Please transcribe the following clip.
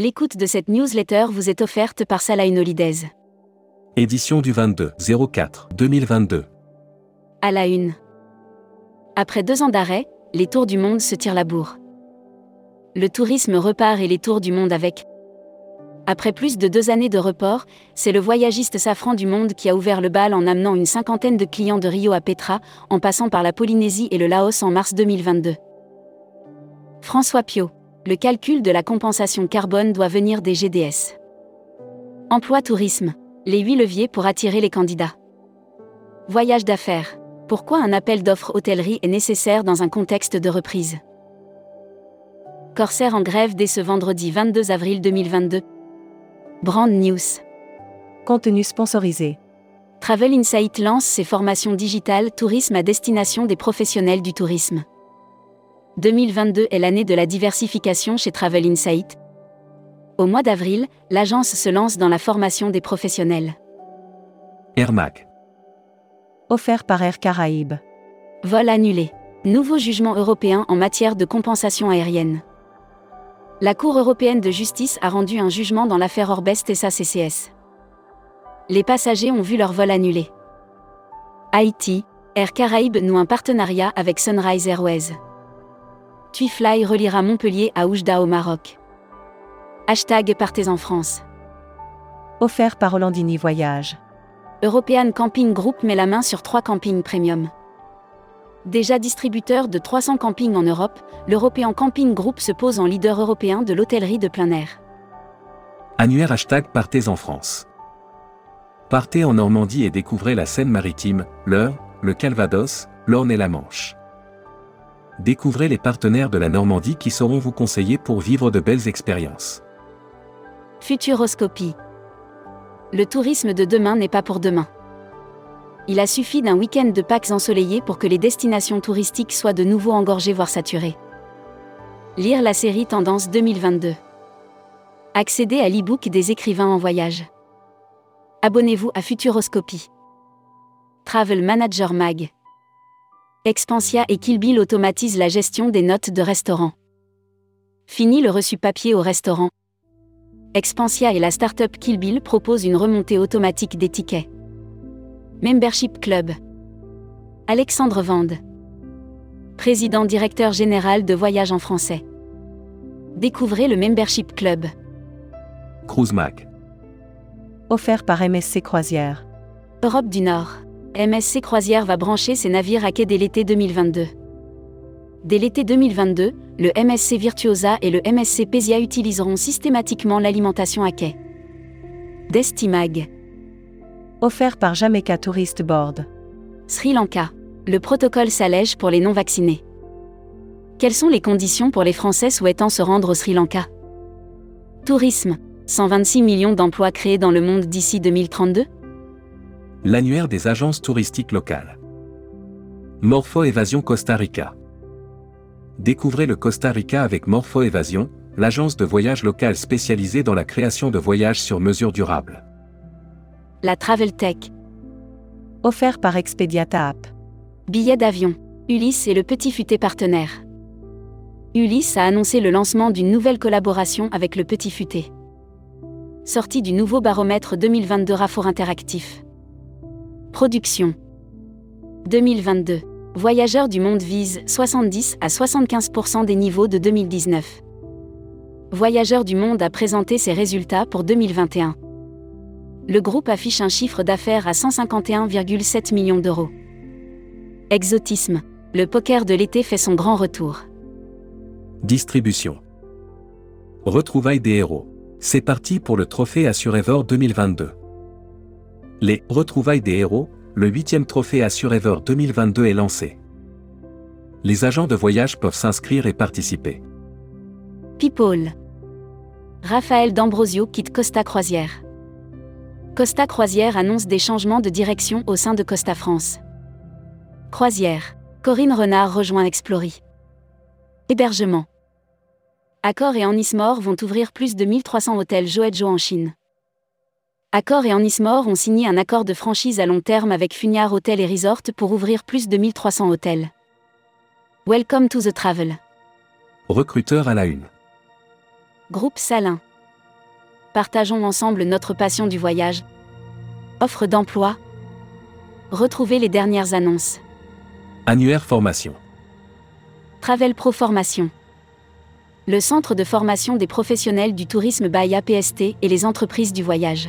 L'écoute de cette newsletter vous est offerte par Salah Holidays. Édition du 22 04 2022. À la une. Après deux ans d'arrêt, les tours du monde se tirent la bourre. Le tourisme repart et les tours du monde avec. Après plus de deux années de report, c'est le voyagiste Safran du Monde qui a ouvert le bal en amenant une cinquantaine de clients de Rio à Petra, en passant par la Polynésie et le Laos en mars 2022. François Pio le calcul de la compensation carbone doit venir des GDS. Emploi tourisme. Les huit leviers pour attirer les candidats. Voyage d'affaires. Pourquoi un appel d'offres hôtellerie est nécessaire dans un contexte de reprise? Corsair en grève dès ce vendredi 22 avril 2022. Brand News. Contenu sponsorisé. Travel Insight lance ses formations digitales tourisme à destination des professionnels du tourisme. 2022 est l'année de la diversification chez Travel Insight. Au mois d'avril, l'agence se lance dans la formation des professionnels. Air Mac. Offert par Air Caraïbes. Vol annulé. Nouveau jugement européen en matière de compensation aérienne. La Cour européenne de justice a rendu un jugement dans l'affaire Orbest SA CCS. Les passagers ont vu leur vol annulé. Haïti, Air Caraïbes noue un partenariat avec Sunrise Airways. TuiFly reliera Montpellier à Oujda au Maroc. Hashtag Partez en France. Offert par Hollandini Voyage. European Camping Group met la main sur trois campings premium. Déjà distributeur de 300 campings en Europe, l'European Camping Group se pose en leader européen de l'hôtellerie de plein air. Annuaire hashtag Partez en France. Partez en Normandie et découvrez la Seine-Maritime, l'Eure, le Calvados, l'Orne et la Manche. Découvrez les partenaires de la Normandie qui sauront vous conseiller pour vivre de belles expériences. Futuroscopie. Le tourisme de demain n'est pas pour demain. Il a suffi d'un week-end de Pâques ensoleillé pour que les destinations touristiques soient de nouveau engorgées voire saturées. Lire la série Tendance 2022. Accéder à l'e-book des écrivains en voyage. Abonnez-vous à Futuroscopie. Travel Manager Mag. Expansia et Kill automatisent la gestion des notes de restaurant. Fini le reçu papier au restaurant. Expansia et la startup Kill proposent une remontée automatique des tickets. Membership Club. Alexandre Vande. Président directeur général de Voyage en français. Découvrez le Membership Club. Cruise Mac. Offert par MSC Croisière. Europe du Nord. MSC Croisière va brancher ses navires à quai dès l'été 2022. Dès l'été 2022, le MSC Virtuosa et le MSC Pesia utiliseront systématiquement l'alimentation à quai. Destimag. Offert par Jamaica Tourist Board. Sri Lanka. Le protocole s'allège pour les non-vaccinés. Quelles sont les conditions pour les Français souhaitant se rendre au Sri Lanka? Tourisme. 126 millions d'emplois créés dans le monde d'ici 2032 L'annuaire des agences touristiques locales. Morpho Évasion Costa Rica. Découvrez le Costa Rica avec Morpho Évasion, l'agence de voyage locale spécialisée dans la création de voyages sur mesure durable. La Travel Tech. Offert par Expediata App. Billets d'avion. Ulysse et le Petit Futé partenaire. Ulysse a annoncé le lancement d'une nouvelle collaboration avec le Petit Futé. Sortie du nouveau baromètre 2022 Raffort Interactif. Production 2022. Voyageurs du monde visent 70 à 75% des niveaux de 2019. Voyageurs du monde a présenté ses résultats pour 2021. Le groupe affiche un chiffre d'affaires à 151,7 millions d'euros. Exotisme. Le poker de l'été fait son grand retour. Distribution. Retrouvailles des héros. C'est parti pour le trophée Assurever 2022. Les Retrouvailles des héros, le huitième trophée Assurever 2022 est lancé. Les agents de voyage peuvent s'inscrire et participer. People. Raphaël D'Ambrosio quitte Costa Croisière. Costa Croisière annonce des changements de direction au sein de Costa France. Croisière. Corinne Renard rejoint Explory. Hébergement. Accor et Anismore vont ouvrir plus de 1300 hôtels Joe en Chine. Accor et Anismore ont signé un accord de franchise à long terme avec Fugnard Hotel et Resort pour ouvrir plus de 1300 hôtels. Welcome to the travel. Recruteur à la une. Groupe Salin. Partageons ensemble notre passion du voyage. Offre d'emploi. Retrouvez les dernières annonces. Annuaire formation. Travel Pro Formation. Le centre de formation des professionnels du tourisme by APST et les entreprises du voyage.